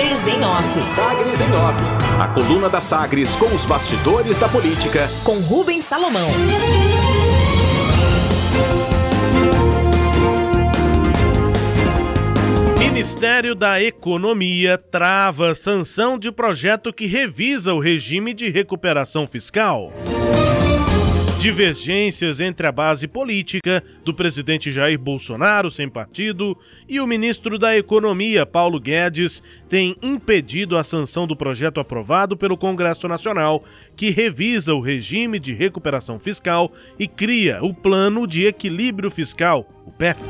Sagres em Off. Sagres em Off. A coluna da Sagres com os bastidores da política. Com Rubens Salomão. Ministério da Economia trava sanção de projeto que revisa o regime de recuperação fiscal. Divergências entre a base política do presidente Jair Bolsonaro, sem partido, e o ministro da Economia, Paulo Guedes, têm impedido a sanção do projeto aprovado pelo Congresso Nacional, que revisa o regime de recuperação fiscal e cria o Plano de Equilíbrio Fiscal, o PEF.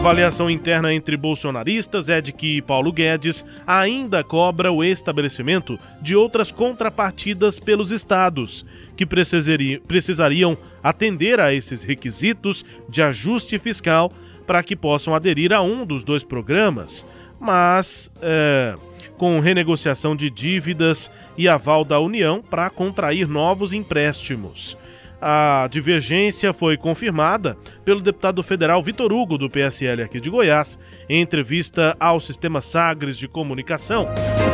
Avaliação interna entre bolsonaristas é de que Paulo Guedes ainda cobra o estabelecimento de outras contrapartidas pelos estados que precisariam atender a esses requisitos de ajuste fiscal para que possam aderir a um dos dois programas, mas é, com renegociação de dívidas e aval da União para contrair novos empréstimos. A divergência foi confirmada pelo deputado federal Vitor Hugo, do PSL aqui de Goiás, em entrevista ao Sistema Sagres de Comunicação.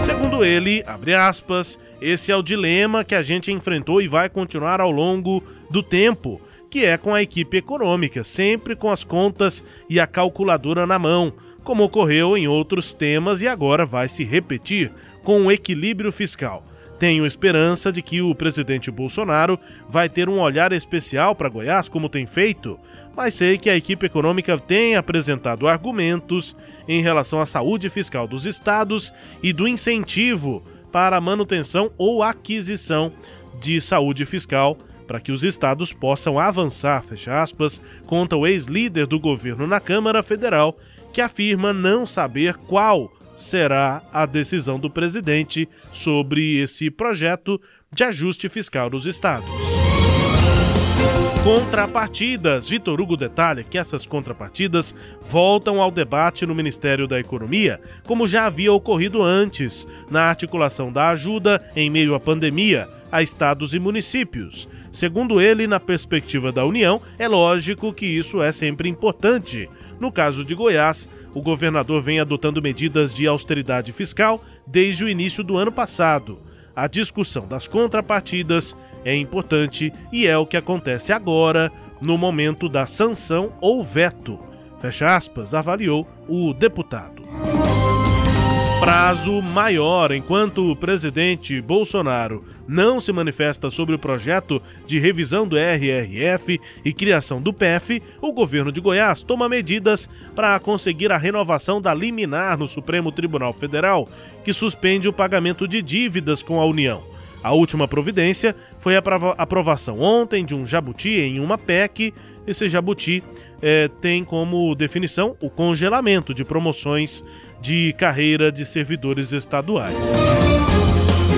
Segundo ele, abre aspas, esse é o dilema que a gente enfrentou e vai continuar ao longo do tempo, que é com a equipe econômica, sempre com as contas e a calculadora na mão, como ocorreu em outros temas e agora vai se repetir com o equilíbrio fiscal. Tenho esperança de que o presidente Bolsonaro vai ter um olhar especial para Goiás, como tem feito, mas sei que a equipe econômica tem apresentado argumentos em relação à saúde fiscal dos estados e do incentivo para a manutenção ou aquisição de saúde fiscal para que os estados possam avançar, fecha aspas, conta o ex-líder do governo na Câmara Federal, que afirma não saber qual será a decisão do presidente sobre esse projeto de ajuste fiscal dos estados. Contrapartidas. Vitor Hugo detalha que essas contrapartidas voltam ao debate no Ministério da Economia, como já havia ocorrido antes, na articulação da ajuda em meio à pandemia a estados e municípios. Segundo ele, na perspectiva da União, é lógico que isso é sempre importante. No caso de Goiás, o governador vem adotando medidas de austeridade fiscal desde o início do ano passado. A discussão das contrapartidas é importante e é o que acontece agora, no momento da sanção ou veto. Fecha aspas, avaliou o deputado prazo maior. Enquanto o presidente Bolsonaro não se manifesta sobre o projeto de revisão do RRF e criação do PF, o governo de Goiás toma medidas para conseguir a renovação da liminar no Supremo Tribunal Federal, que suspende o pagamento de dívidas com a União. A última providência foi a aprovação ontem de um jabuti em uma PEC. Esse jabuti é, tem como definição o congelamento de promoções de carreira de servidores estaduais.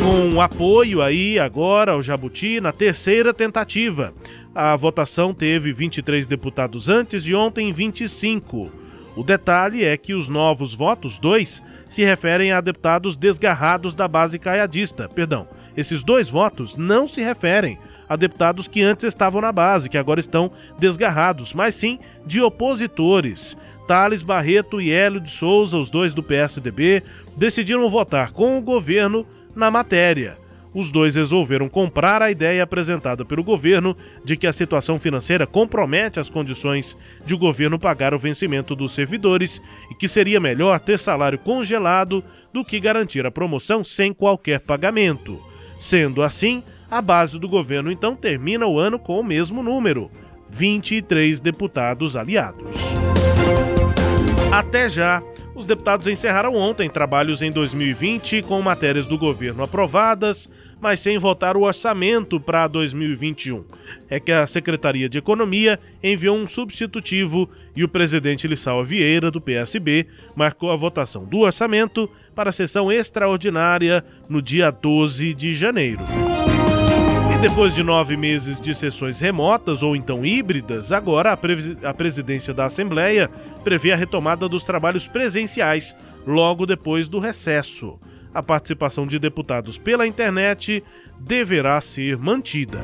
Com apoio aí agora ao Jabuti na terceira tentativa. A votação teve 23 deputados antes de ontem 25. O detalhe é que os novos votos, dois, se referem a deputados desgarrados da base caiadista. Perdão, esses dois votos não se referem a deputados que antes estavam na base, que agora estão desgarrados, mas sim de opositores. Thales Barreto e Hélio de Souza, os dois do PSDB, decidiram votar com o governo na matéria. Os dois resolveram comprar a ideia apresentada pelo governo de que a situação financeira compromete as condições de o governo pagar o vencimento dos servidores e que seria melhor ter salário congelado do que garantir a promoção sem qualquer pagamento. Sendo assim, a base do governo então termina o ano com o mesmo número: 23 deputados aliados. Até já! Os deputados encerraram ontem trabalhos em 2020 com matérias do governo aprovadas, mas sem votar o orçamento para 2021. É que a Secretaria de Economia enviou um substitutivo e o presidente Lissau Vieira, do PSB, marcou a votação do orçamento para a sessão extraordinária no dia 12 de janeiro. Depois de nove meses de sessões remotas ou então híbridas, agora a, pre a presidência da Assembleia prevê a retomada dos trabalhos presenciais logo depois do recesso. A participação de deputados pela internet deverá ser mantida.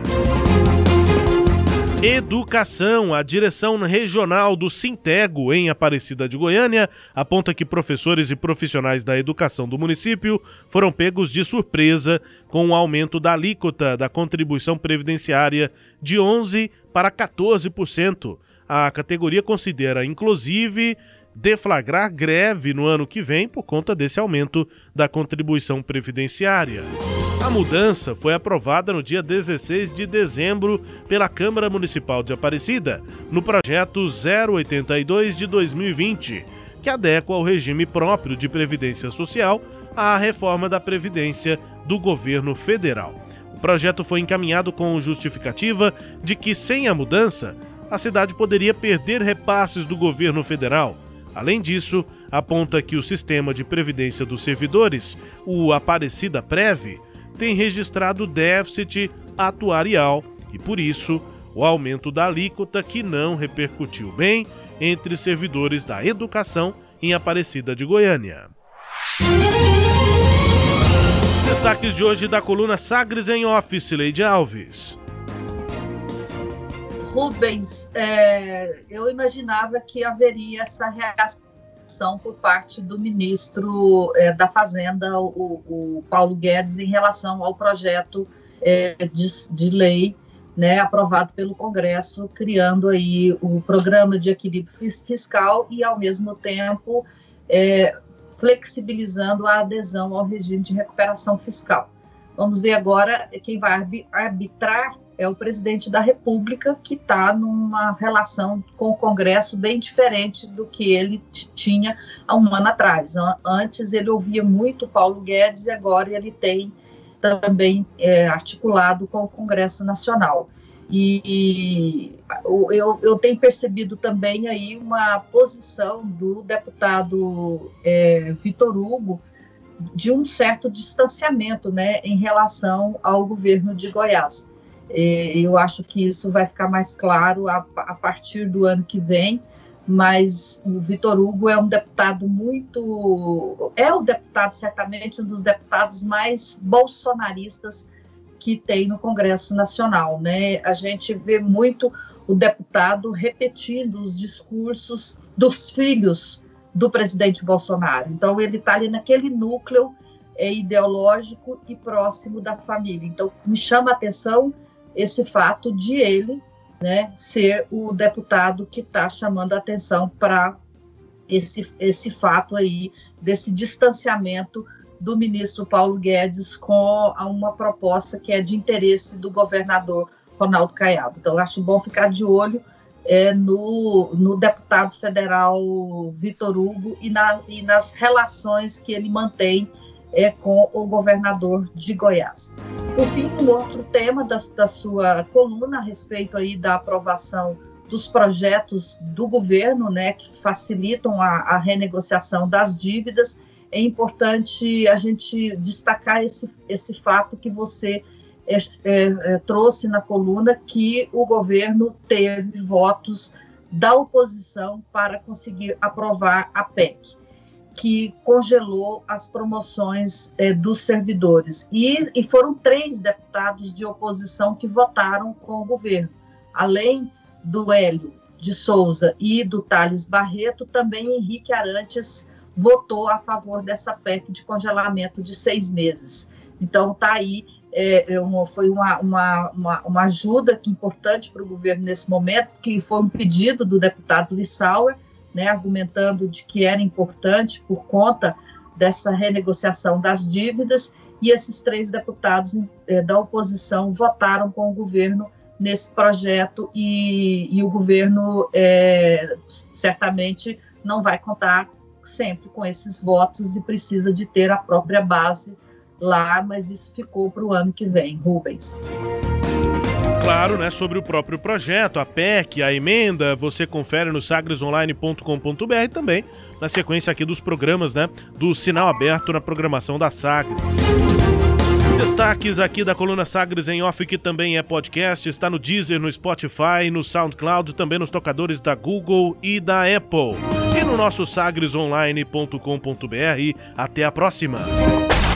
Educação. A direção regional do Sintego, em Aparecida de Goiânia, aponta que professores e profissionais da educação do município foram pegos de surpresa com o aumento da alíquota da contribuição previdenciária de 11% para 14%. A categoria considera, inclusive, deflagrar greve no ano que vem por conta desse aumento da contribuição previdenciária. A mudança foi aprovada no dia 16 de dezembro pela Câmara Municipal de Aparecida, no projeto 082 de 2020, que adequa ao regime próprio de previdência social à reforma da previdência do governo federal. O projeto foi encaminhado com justificativa de que sem a mudança, a cidade poderia perder repasses do governo federal Além disso, aponta que o sistema de previdência dos servidores, o Aparecida Prev, tem registrado déficit atuarial e, por isso, o aumento da alíquota que não repercutiu bem entre servidores da educação em Aparecida de Goiânia. Destaques de hoje da coluna Sagres em Office, Leide Alves. Rubens, é, eu imaginava que haveria essa reação por parte do ministro é, da Fazenda, o, o, Paulo Guedes, em relação ao projeto é, de, de, lei né, aprovado pelo Congresso, criando aí o programa de equilíbrio fiscal e, ao mesmo tempo, é, flexibilizando a adesão ao regime de recuperação fiscal. Vamos ver agora quem vai arbitrar é o presidente da República que está numa relação com o Congresso bem diferente do que ele tinha há um ano atrás. Antes ele ouvia muito Paulo Guedes e agora ele tem também é, articulado com o Congresso Nacional. E, eu, eu, tenho percebido também aí uma posição do deputado é, Vitor Hugo de um certo distanciamento né, em relação ao governo de Goiás. Eu acho que isso vai ficar mais claro a, a partir do ano que vem, mas o Vitor Hugo é um deputado muito. É o deputado, certamente, um dos deputados mais bolsonaristas que tem no Congresso Nacional. Né? A gente vê muito o deputado repetindo os discursos dos filhos do presidente Bolsonaro. Então, ele está ali naquele núcleo é, ideológico e próximo da família. Então, me chama a atenção esse fato de ele né, ser o deputado que está chamando a atenção para esse, esse fato aí, desse distanciamento do ministro Paulo Guedes com uma proposta que é de interesse do governador Ronaldo Caiado. Então, acho bom ficar de olho é, no, no deputado federal Vitor Hugo e, na, e nas relações que ele mantém é, com o governador de Goiás. Por fim, um outro tema da, da sua coluna a respeito aí da aprovação dos projetos do governo, né, que facilitam a, a renegociação das dívidas. É importante a gente destacar esse, esse fato que você é, é, é, trouxe na coluna, que o governo teve votos da oposição para conseguir aprovar a PEC que congelou as promoções é, dos servidores. E, e, foram três deputados de oposição que votaram com o governo. Além do Hélio de Souza e do Thales Barreto, também Henrique Arantes votou a favor dessa PEC de congelamento de seis meses. Então, está aí, é, é, uma, foi uma, uma, uma, uma ajuda importante para o governo nesse momento, que foi um pedido do deputado Lissauer, né, argumentando de que era importante por conta dessa renegociação das dívidas, e esses três deputados eh, da oposição votaram com o governo nesse projeto, e, e o governo eh, certamente não vai contar sempre com esses votos e precisa de ter a própria base lá, mas isso ficou para o ano que vem, Rubens claro, né, sobre o próprio projeto, a PEC, a emenda, você confere no sagresonline.com.br também na sequência aqui dos programas, né, do Sinal Aberto na programação da Sagres. Destaques aqui da coluna Sagres em Off, que também é podcast, está no Deezer, no Spotify, no SoundCloud, também nos tocadores da Google e da Apple. E no nosso sagresonline.com.br. Até a próxima!